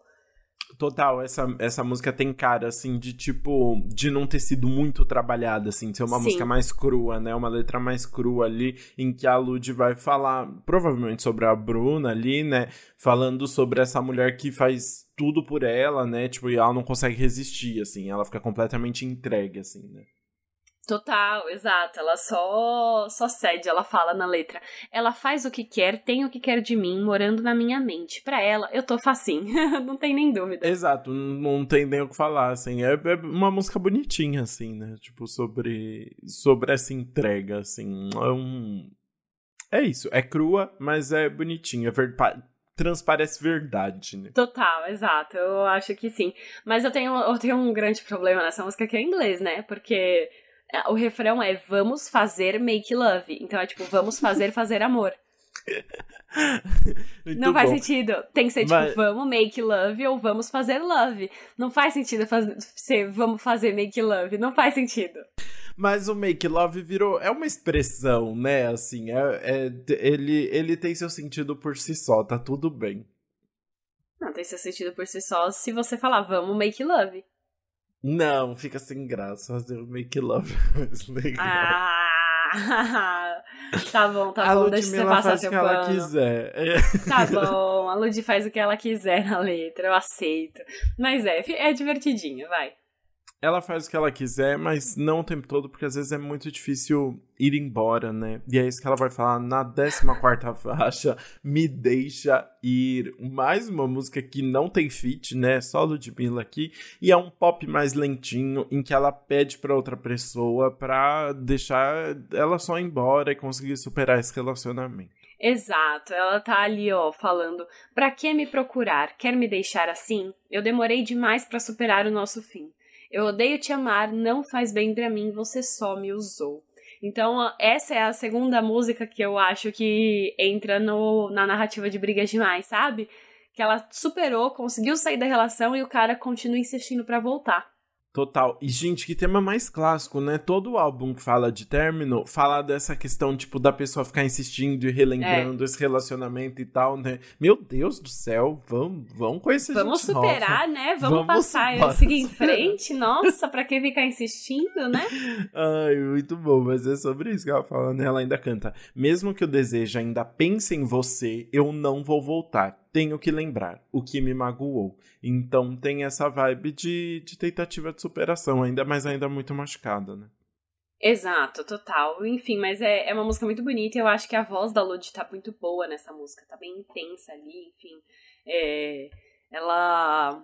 Total, essa, essa música tem cara, assim, de tipo, de não ter sido muito trabalhada, assim, de ser uma Sim. música mais crua, né? Uma letra mais crua ali, em que a Lud vai falar, provavelmente sobre a Bruna ali, né? Falando sobre essa mulher que faz tudo por ela, né? Tipo, e ela não consegue resistir, assim, ela fica completamente entregue, assim, né? Total, exato. Ela só só cede, ela fala na letra. Ela faz o que quer, tem o que quer de mim, morando na minha mente. Para ela, eu tô facinho. (laughs) não tem nem dúvida. Exato, não tem nem o que falar, assim. É, é, uma música bonitinha, assim, né? Tipo, sobre, sobre essa entrega, assim. É um... É isso, é crua, mas é bonitinha. É. Transparece verdade, né? Total, exato. Eu acho que sim. Mas eu tenho, eu tenho um grande problema nessa música que é inglês, né? Porque o refrão é vamos fazer make love. Então é tipo, vamos fazer fazer amor. (laughs) não faz bom. sentido. Tem que ser tipo, Mas... vamos make love ou vamos fazer love. Não faz sentido fazer, ser vamos fazer make love. Não faz sentido. Mas o make love virou. É uma expressão, né? Assim, é, é, ele, ele tem seu sentido por si só, tá tudo bem. Não, tem seu sentido por si só se você falar vamos make love. Não, fica sem graça fazer o make love (laughs) Ah, tá bom, tá a bom, deixa você passar faz seu o que ela quiser. Tá (laughs) bom, a Lud faz o que ela quiser na letra, eu aceito. Mas é, é divertidinho, vai ela faz o que ela quiser, mas não o tempo todo, porque às vezes é muito difícil ir embora, né? E é isso que ela vai falar na 14 faixa, Me Deixa Ir. Mais uma música que não tem feat, né? Só Ludmilla aqui. E é um pop mais lentinho, em que ela pede para outra pessoa pra deixar ela só ir embora e conseguir superar esse relacionamento. Exato, ela tá ali, ó, falando: "Pra que me procurar? Quer me deixar assim? Eu demorei demais para superar o nosso fim. Eu odeio te amar, não faz bem para mim, você só me usou. Então, essa é a segunda música que eu acho que entra no, na narrativa de Brigas Demais, sabe? Que ela superou, conseguiu sair da relação e o cara continua insistindo para voltar. Total. E, gente, que tema mais clássico, né? Todo álbum que fala de término fala dessa questão, tipo, da pessoa ficar insistindo e relembrando é. esse relacionamento e tal, né? Meu Deus do céu, vamos, vamos conhecer Vamos superar, nova. né? Vamos, vamos passar e seguir em frente. Nossa, pra que ficar insistindo, né? (laughs) Ai, muito bom. Mas é sobre isso que ela fala, né? Ela ainda canta. Mesmo que o desejo ainda pense em você, eu não vou voltar tenho que lembrar o que me magoou. Então tem essa vibe de, de tentativa de superação, ainda mais ainda muito machucada, né? Exato, total. Enfim, mas é, é uma música muito bonita e eu acho que a voz da Lud tá muito boa nessa música, tá bem intensa ali, enfim. É, ela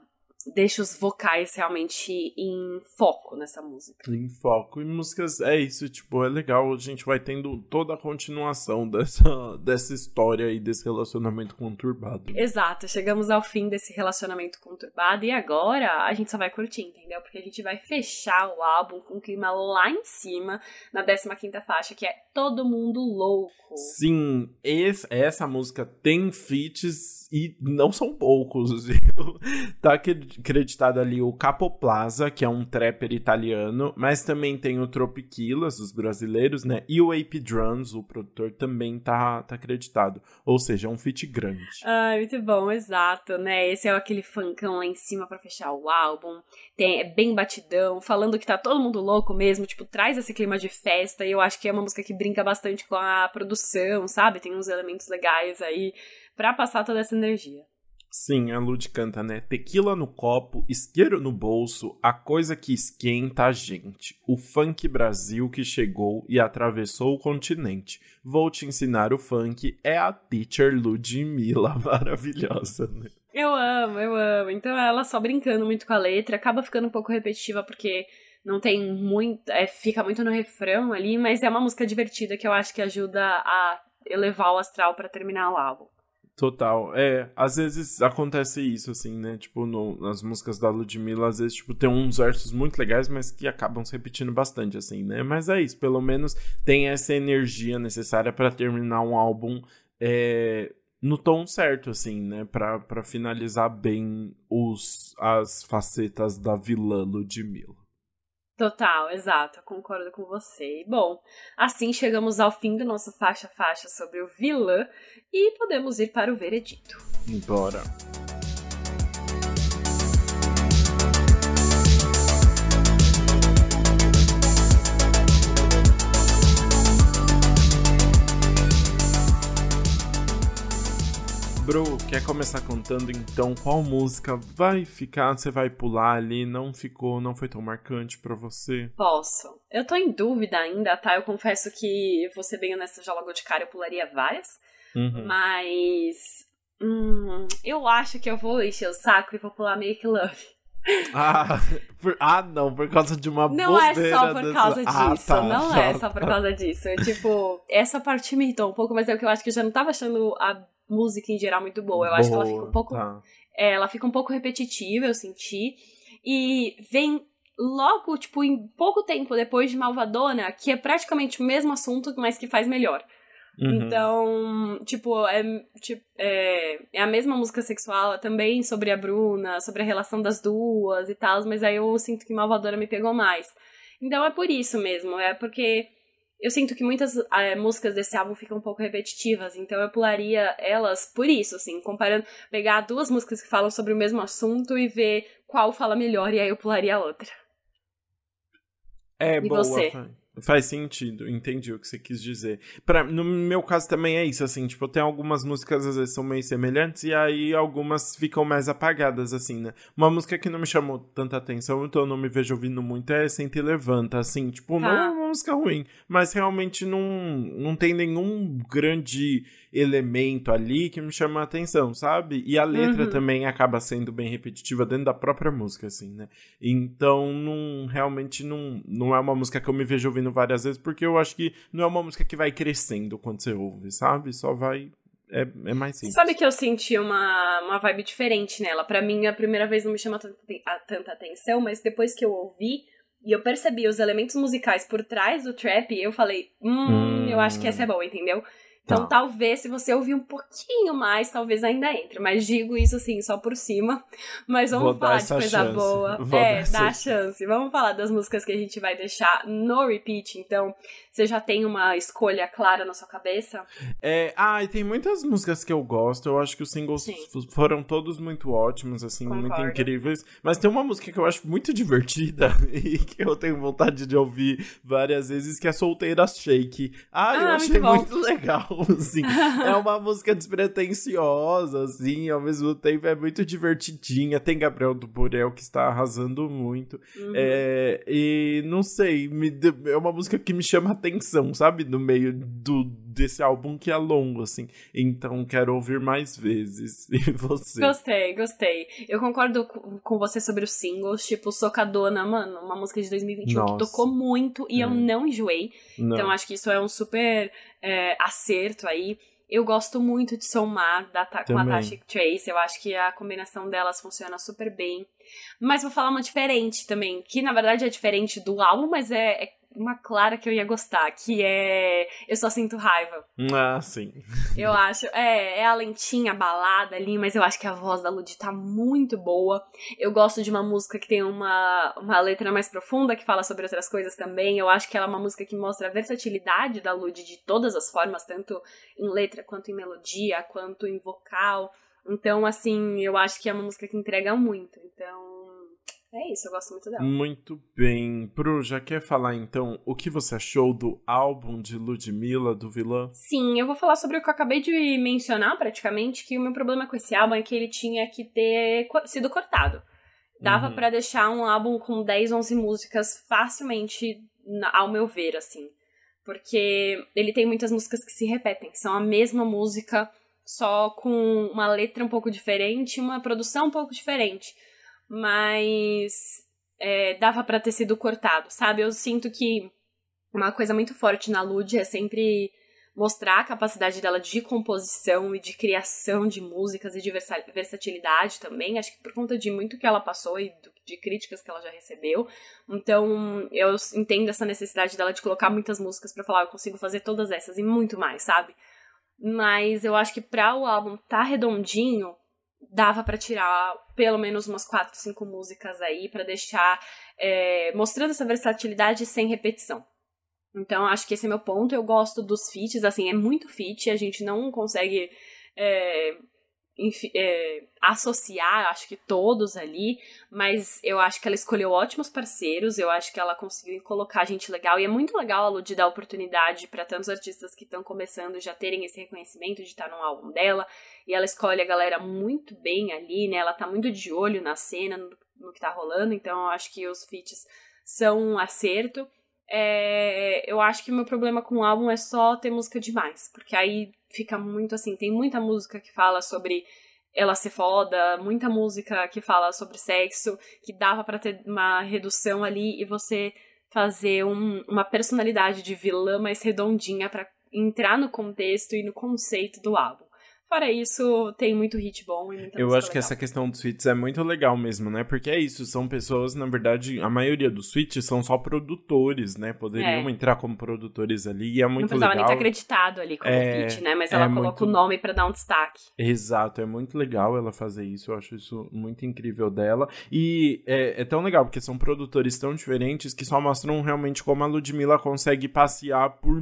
deixa os vocais realmente em foco nessa música. Em foco. E músicas, é isso, tipo, é legal, a gente vai tendo toda a continuação (laughs) dessa, dessa história e desse relacionamento conturbado. Exato, chegamos ao fim desse relacionamento conturbado e agora a gente só vai curtir, entendeu? Porque a gente vai fechar o álbum com um clima lá em cima, na 15ª faixa, que é Todo Mundo Louco. Sim, esse, essa música tem feats e não são poucos, (laughs) viu? Tá acreditado ali o Capoplaza, que é um trapper italiano, mas também tem o Tropiquilas, os brasileiros, né? E o Ape Drums, o produtor, também tá, tá acreditado. Ou seja, é um feat grande. Ai, muito bom, exato, né? Esse é aquele funkão lá em cima para fechar o álbum. Tem, é bem batidão, falando que tá todo mundo louco mesmo, tipo, traz esse clima de festa. E eu acho que é uma música que brinca bastante com a produção, sabe? Tem uns elementos legais aí para passar toda essa energia. Sim, a Lud canta, né? Tequila no copo, isqueiro no bolso, a coisa que esquenta a gente. O funk Brasil que chegou e atravessou o continente. Vou te ensinar o funk, é a teacher Ludmilla, (laughs) maravilhosa, né? Eu amo, eu amo. Então ela só brincando muito com a letra, acaba ficando um pouco repetitiva porque não tem muito. É, fica muito no refrão ali, mas é uma música divertida que eu acho que ajuda a elevar o astral para terminar o álbum. Total. É, às vezes acontece isso, assim, né? Tipo, no, nas músicas da Ludmilla, às vezes, tipo, tem uns versos muito legais, mas que acabam se repetindo bastante, assim, né? Mas é isso, pelo menos tem essa energia necessária para terminar um álbum é, no tom certo, assim, né? Pra, pra finalizar bem os, as facetas da vilã Ludmilla. Total, exato, concordo com você. Bom, assim chegamos ao fim do nosso faixa-faixa sobre o vilã e podemos ir para o veredito. Bora! Bro, quer começar contando então qual música vai ficar? Você vai pular ali? Não ficou, não foi tão marcante para você? Posso. Eu tô em dúvida ainda, tá? Eu confesso que você bem honesta já logo de cara, eu pularia várias. Uhum. Mas. Hum, eu acho que eu vou encher o saco e vou pular Make Love. (laughs) Ah, por, ah, não, por causa de uma Não é só por causa ah, disso, ah, tá, não tá, é só por causa disso. É, tipo, essa parte me irritou um pouco, mas é o que eu acho que eu já não tava achando a música em geral muito boa. Eu boa, acho que ela fica um pouco. Tá. É, ela fica um pouco repetitiva, eu senti. E vem logo, tipo, em pouco tempo depois de Malvadona, que é praticamente o mesmo assunto, mas que faz melhor. Uhum. Então, tipo é, tipo, é, é a mesma música sexual, é também sobre a Bruna, sobre a relação das duas e tal, mas aí eu sinto que Malvadora me pegou mais. Então é por isso mesmo, é porque eu sinto que muitas é, músicas desse álbum ficam um pouco repetitivas, então eu pularia elas por isso, assim, comparando, pegar duas músicas que falam sobre o mesmo assunto e ver qual fala melhor, e aí eu pularia a outra. É, e boa, você? Faz sentido, entendi o que você quis dizer. Pra, no meu caso também é isso, assim, tipo, tem algumas músicas às vezes são meio semelhantes e aí algumas ficam mais apagadas, assim, né? Uma música que não me chamou tanta atenção, então eu não me vejo ouvindo muito é Sente Levanta, assim, tipo, não é uma música ruim, mas realmente não, não tem nenhum grande elemento ali que me chama a atenção, sabe? E a letra uhum. também acaba sendo bem repetitiva dentro da própria música, assim, né? Então, não, realmente não, não é uma música que eu me vejo ouvindo várias vezes, porque eu acho que não é uma música que vai crescendo quando você ouve, sabe? Só vai é, é, mais simples. Sabe que eu senti uma, uma vibe diferente nela? Para mim, a primeira vez não me chama tanta, tanta atenção, mas depois que eu ouvi e eu percebi os elementos musicais por trás do trap, eu falei, hum, hum. eu acho que essa é boa, entendeu? Então, tá. talvez, se você ouvir um pouquinho mais, talvez ainda entre. Mas digo isso assim, só por cima. Mas vamos Vou falar de coisa chance. boa. Vou é, dá a chance. Vamos falar das músicas que a gente vai deixar no repeat. Então, você já tem uma escolha clara na sua cabeça? É, ah, e tem muitas músicas que eu gosto. Eu acho que os singles Sim. foram todos muito ótimos, assim, Concordo. muito incríveis. Mas tem uma música que eu acho muito divertida (laughs) e que eu tenho vontade de ouvir várias vezes, que é Solteira Shake. Ah, ah eu achei muito, muito legal (laughs) assim. é uma música despretensiosa, assim, ao mesmo tempo é muito divertidinha. Tem Gabriel do Borel que está arrasando muito. Uhum. É, e não sei, me, é uma música que me chama atenção, sabe? No meio do, desse álbum que é longo, assim. Então quero ouvir mais vezes. (laughs) E você? Gostei, gostei. Eu concordo com você sobre os singles, tipo Socadona, mano, uma música de 2021 Nossa. que tocou muito e é. eu não enjoei. Não. Então acho que isso é um super é, acerto aí. Eu gosto muito de Somar da, com a Tasha Trace. Eu acho que a combinação delas funciona super bem. Mas vou falar uma diferente também, que na verdade é diferente do álbum, mas é, é uma clara que eu ia gostar, que é Eu Só Sinto Raiva. Ah, sim. Eu acho, é, é a lentinha, a balada ali, mas eu acho que a voz da Lud tá muito boa. Eu gosto de uma música que tem uma, uma letra mais profunda, que fala sobre outras coisas também. Eu acho que ela é uma música que mostra a versatilidade da Lud de todas as formas, tanto em letra, quanto em melodia, quanto em vocal. Então, assim, eu acho que é uma música que entrega muito. Então, é isso, eu gosto muito dela. Muito bem. Pro, já quer falar então o que você achou do álbum de Ludmilla, do Vilã? Sim, eu vou falar sobre o que eu acabei de mencionar praticamente, que o meu problema com esse álbum é que ele tinha que ter sido cortado. Dava uhum. para deixar um álbum com 10, 11 músicas facilmente, ao meu ver, assim. Porque ele tem muitas músicas que se repetem, são a mesma música, só com uma letra um pouco diferente, uma produção um pouco diferente mas é, dava para ter sido cortado, sabe? Eu sinto que uma coisa muito forte na Lud é sempre mostrar a capacidade dela de composição e de criação de músicas e de versatilidade também. Acho que por conta de muito que ela passou e de críticas que ela já recebeu. Então, eu entendo essa necessidade dela de colocar muitas músicas para falar, eu consigo fazer todas essas e muito mais, sabe? Mas eu acho que para o álbum tá redondinho, dava para tirar pelo menos umas quatro, cinco músicas aí para deixar é, mostrando essa versatilidade sem repetição. Então acho que esse é meu ponto. Eu gosto dos feats, assim, é muito feat, a gente não consegue é, é, associar, acho que todos ali, mas eu acho que ela escolheu ótimos parceiros, eu acho que ela conseguiu colocar gente legal, e é muito legal a Lu de dar oportunidade para tantos artistas que estão começando já terem esse reconhecimento de estar no álbum dela, e ela escolhe a galera muito bem ali, né? Ela tá muito de olho na cena, no, no que tá rolando, então eu acho que os feats são um acerto. É, eu acho que o meu problema com o álbum é só ter música demais, porque aí fica muito assim, tem muita música que fala sobre ela ser foda, muita música que fala sobre sexo, que dava para ter uma redução ali e você fazer um, uma personalidade de vilã mais redondinha para entrar no contexto e no conceito do álbum. Fora isso, tem muito hit bom e muita Eu acho legal. que essa questão dos feats é muito legal mesmo, né? Porque é isso, são pessoas, na verdade, a maioria dos feats são só produtores, né? Poderiam é. entrar como produtores ali e é muito legal. Não precisava legal. nem ter acreditado ali como é, feat, né? Mas ela é coloca muito... o nome para dar um destaque. Exato, é muito legal ela fazer isso, eu acho isso muito incrível dela. E é, é tão legal, porque são produtores tão diferentes que só mostram realmente como a Ludmilla consegue passear por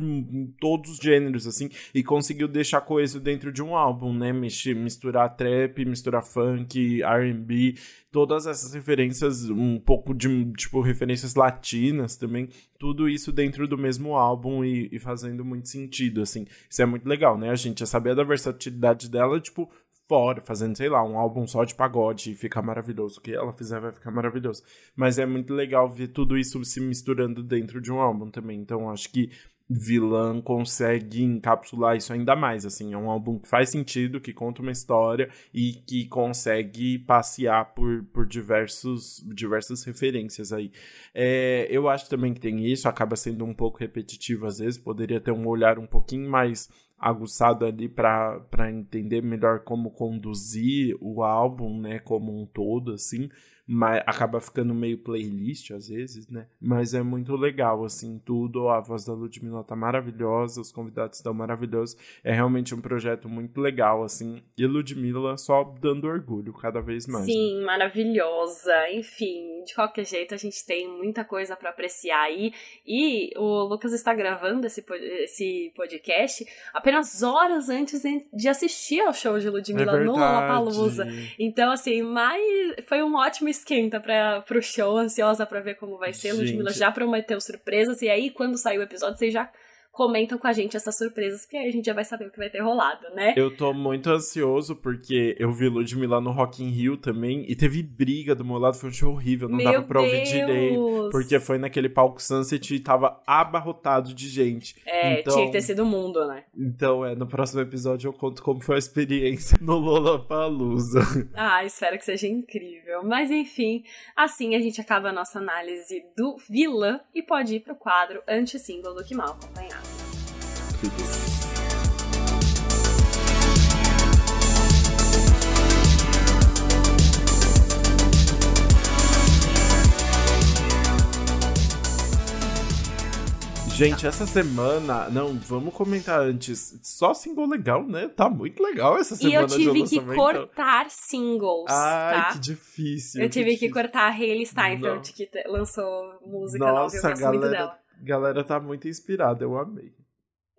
todos os gêneros, assim, e conseguiu deixar coisa dentro de um álbum álbum, né? Misturar trap, misturar funk, RB, todas essas referências, um pouco de, tipo, referências latinas também, tudo isso dentro do mesmo álbum e, e fazendo muito sentido, assim. Isso é muito legal, né? A gente já sabia da versatilidade dela, tipo, fora, fazendo, sei lá, um álbum só de pagode e ficar maravilhoso. O que ela fizer vai ficar maravilhoso. Mas é muito legal ver tudo isso se misturando dentro de um álbum também. Então acho que vilã consegue encapsular isso ainda mais, assim, é um álbum que faz sentido, que conta uma história e que consegue passear por, por diversos, diversas referências aí. É, eu acho também que tem isso, acaba sendo um pouco repetitivo às vezes, poderia ter um olhar um pouquinho mais aguçado ali para entender melhor como conduzir o álbum, né, como um todo, assim, mas acaba ficando meio playlist às vezes, né? Mas é muito legal, assim, tudo. A voz da Ludmilla tá maravilhosa, os convidados estão maravilhosos. É realmente um projeto muito legal, assim. E Ludmilla só dando orgulho cada vez mais. Sim, né? maravilhosa. Enfim, de qualquer jeito, a gente tem muita coisa para apreciar aí. E o Lucas está gravando esse, esse podcast apenas horas antes de assistir ao show de Ludmilla é no Lollapalooza. Então, assim, mas foi um ótimo esquenta para pro show, ansiosa para ver como vai ser. Gente. Ludmilla já prometeu surpresas, e aí, quando sair o episódio, vocês já comentam com a gente essas surpresas, que aí a gente já vai saber o que vai ter rolado, né? Eu tô muito ansioso porque eu vi Ludmilla no Rock in Rio também e teve briga do meu lado, foi um show horrível, não Meu dava pra ouvir Deus! direito, porque foi naquele palco Sunset e tava abarrotado de gente. É, então, tinha que ter sido o mundo, né? Então, é, no próximo episódio eu conto como foi a experiência no Lollapalooza. (laughs) Ah, espero que seja incrível. Mas enfim, assim a gente acaba a nossa análise do vilã e pode ir pro quadro anti-single do Que Mal Gente, essa semana, não, vamos comentar antes. Só single legal, né? Tá muito legal essa E semana eu tive que cortar singles, Ai, tá? que difícil. Eu tive que difícil. cortar a Hailey Steinfeld, Não. que lançou música nova, eu Nossa, gosto muito galera, dela. galera tá muito inspirada, eu amei.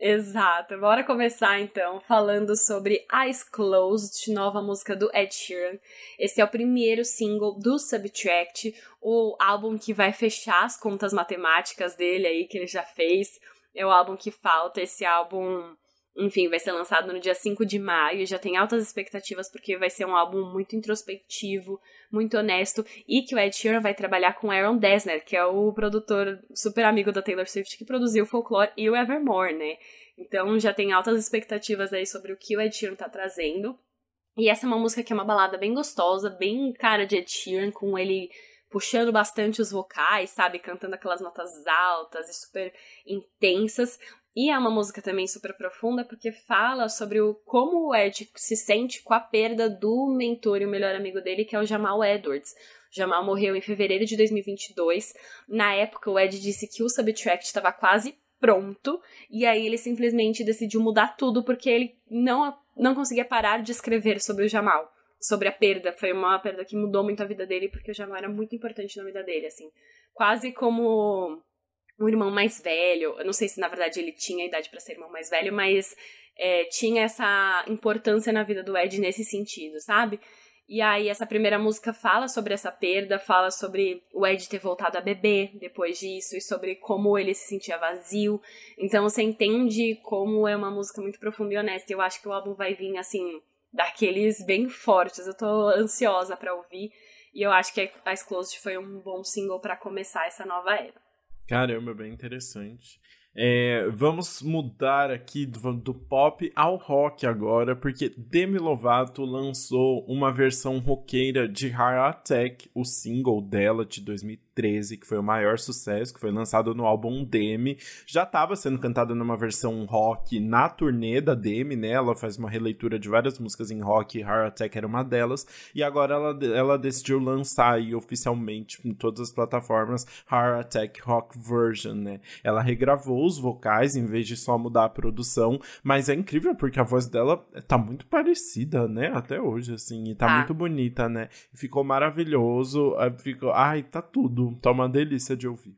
Exato. Bora começar então falando sobre Eyes Closed, nova música do Ed Sheeran. Esse é o primeiro single do Subtract, o álbum que vai fechar as contas matemáticas dele aí que ele já fez. É o álbum que falta, esse álbum, enfim, vai ser lançado no dia 5 de maio, já tem altas expectativas porque vai ser um álbum muito introspectivo, muito honesto e que o Ed Sheeran vai trabalhar com Aaron Dessner, que é o produtor super amigo da Taylor Swift que produziu Folklore e o Evermore, né? Então já tem altas expectativas aí sobre o que o Ed Sheeran tá trazendo. E essa é uma música que é uma balada bem gostosa, bem cara de Ed Sheeran, com ele puxando bastante os vocais, sabe? Cantando aquelas notas altas e super intensas. E é uma música também super profunda porque fala sobre o como o Ed se sente com a perda do mentor e o melhor amigo dele, que é o Jamal Edwards. O Jamal morreu em fevereiro de 2022. Na época, o Ed disse que o Subtract estava quase pronto, e aí ele simplesmente decidiu mudar tudo porque ele não, não conseguia parar de escrever sobre o Jamal, sobre a perda. Foi uma perda que mudou muito a vida dele porque o Jamal era muito importante na vida dele, assim. Quase como um irmão mais velho. Eu não sei se na verdade ele tinha idade para ser irmão mais velho, mas é, tinha essa importância na vida do Ed nesse sentido, sabe? E aí essa primeira música fala sobre essa perda, fala sobre o Ed ter voltado a beber depois disso e sobre como ele se sentia vazio. Então você entende como é uma música muito profunda e honesta. Eu acho que o álbum vai vir assim daqueles bem fortes. Eu tô ansiosa para ouvir e eu acho que a Closed foi um bom single para começar essa nova era. Caramba, bem interessante. É, vamos mudar aqui do, do, pop ao rock agora, porque Demi Lovato lançou uma versão roqueira de Heart Attack, o single dela de 2013, que foi o maior sucesso, que foi lançado no álbum Demi. Já estava sendo cantada numa versão rock na turnê da Demi, né? Ela faz uma releitura de várias músicas em rock, Heart Attack era uma delas, e agora ela, ela decidiu lançar aí oficialmente em todas as plataformas Heart Attack Rock Version, né? Ela regravou os vocais em vez de só mudar a produção, mas é incrível porque a voz dela tá muito parecida, né? Até hoje, assim, e tá Ah. muito bonita, né? Ficou maravilhoso, aí ficou, ai, tá tudo, tá uma delícia de ouvir.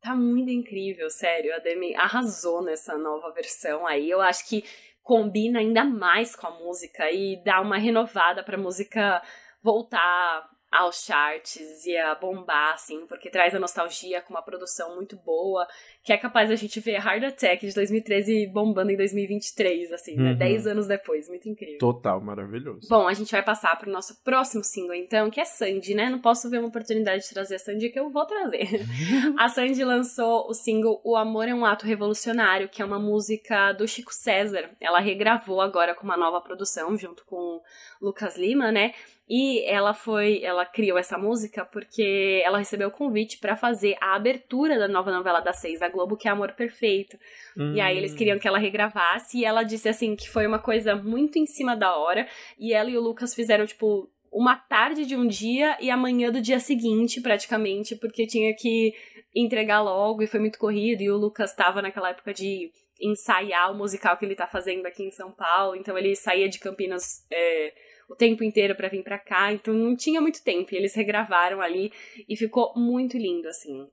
Tá muito incrível, sério. A Demi arrasou nessa nova versão aí. Eu acho que combina ainda mais com a música e dá uma renovada pra música voltar aos charts e a bombar, assim, porque traz a nostalgia com uma produção muito boa, que é capaz a gente ver Hard Attack de 2013 bombando em 2023, assim, né? Uhum. Dez anos depois, muito incrível. Total, maravilhoso. Bom, a gente vai passar pro nosso próximo single, então, que é Sandy, né? Não posso ver uma oportunidade de trazer a Sandy que eu vou trazer. (laughs) a Sandy lançou o single O Amor é um Ato Revolucionário, que é uma música do Chico César. Ela regravou agora com uma nova produção, junto com Lucas Lima, né? E ela foi, ela criou essa música porque ela recebeu o convite para fazer a abertura da nova novela das seis da Globo, que é Amor Perfeito. E aí eles queriam que ela regravasse e ela disse assim que foi uma coisa muito em cima da hora e ela e o Lucas fizeram tipo uma tarde de um dia e amanhã do dia seguinte, praticamente, porque tinha que entregar logo e foi muito corrido e o Lucas estava naquela época de ensaiar o musical que ele tá fazendo aqui em São Paulo, então ele saía de Campinas é, o tempo inteiro para vir para cá, então não tinha muito tempo. E eles regravaram ali e ficou muito lindo, assim.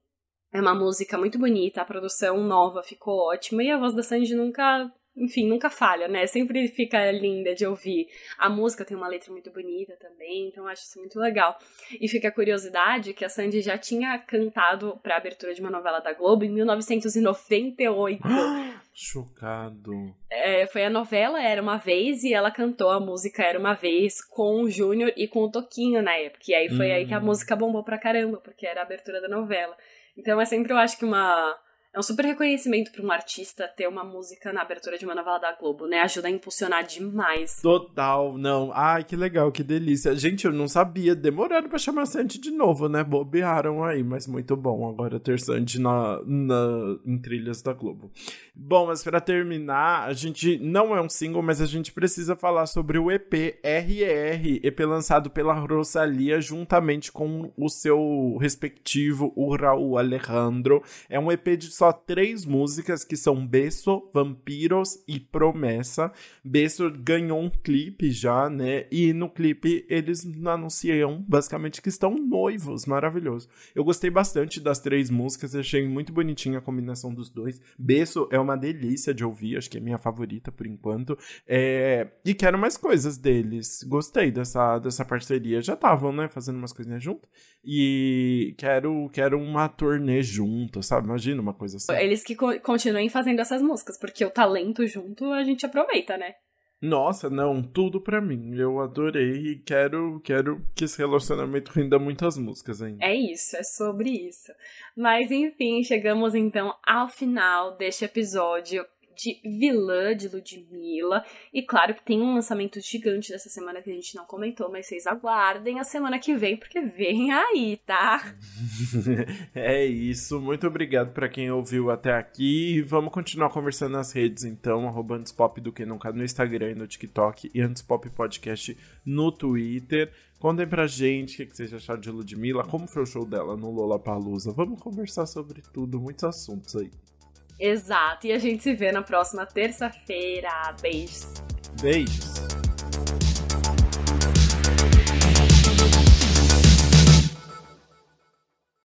É uma música muito bonita, a produção nova ficou ótima e a voz da Sandy nunca enfim, nunca falha, né? Sempre fica linda de ouvir. A música tem uma letra muito bonita também, então acho isso muito legal. E fica a curiosidade que a Sandy já tinha cantado para a abertura de uma novela da Globo em 1998. (gasps) Chocado. É, foi a novela Era Uma Vez e ela cantou a música Era Uma Vez com o Júnior e com o Toquinho na época. E aí foi hum. aí que a hum. música bombou pra caramba, porque era a abertura da novela. Então é sempre, eu acho que uma é um super reconhecimento para um artista ter uma música na abertura de uma novela da Globo, né? Ajuda a impulsionar demais. Total, não. Ai, que legal, que delícia. Gente, eu não sabia. Demoraram para chamar Sandy de novo, né? Bobearam aí, mas muito bom agora ter Sandy na, na, em trilhas da Globo. Bom, mas para terminar, a gente não é um single, mas a gente precisa falar sobre o EP RR, EP lançado pela Rosalia juntamente com o seu respectivo, o Raul Alejandro. É um EP de só três músicas que são Beso, Vampiros e Promessa. Beso ganhou um clipe já, né? E no clipe eles anunciam basicamente que estão noivos. Maravilhoso. Eu gostei bastante das três músicas, achei muito bonitinha a combinação dos dois. Beso é uma delícia de ouvir, acho que é minha favorita por enquanto. É... E quero mais coisas deles. Gostei dessa, dessa parceria. Já estavam, né? Fazendo umas coisinhas junto. E quero, quero uma turnê junto, sabe? Imagina uma coisa assim. Eles que co continuem fazendo essas músicas, porque o talento junto a gente aproveita, né? Nossa, não, tudo para mim. Eu adorei e quero, quero que esse relacionamento renda muitas músicas ainda. É isso, é sobre isso. Mas enfim, chegamos então ao final deste episódio de Vilã de Ludmilla. E claro que tem um lançamento gigante dessa semana que a gente não comentou, mas vocês aguardem a semana que vem, porque vem aí, tá? (laughs) é isso. Muito obrigado para quem ouviu até aqui. E vamos continuar conversando nas redes, então, arroba Antspop do que nunca no Instagram e no TikTok e Antspop Podcast no Twitter. Contem pra gente o que vocês acharam de Ludmilla, como foi o show dela no Lollapalooza. Vamos conversar sobre tudo, muitos assuntos aí. Exato. E a gente se vê na próxima terça-feira. Beijos. Beijos.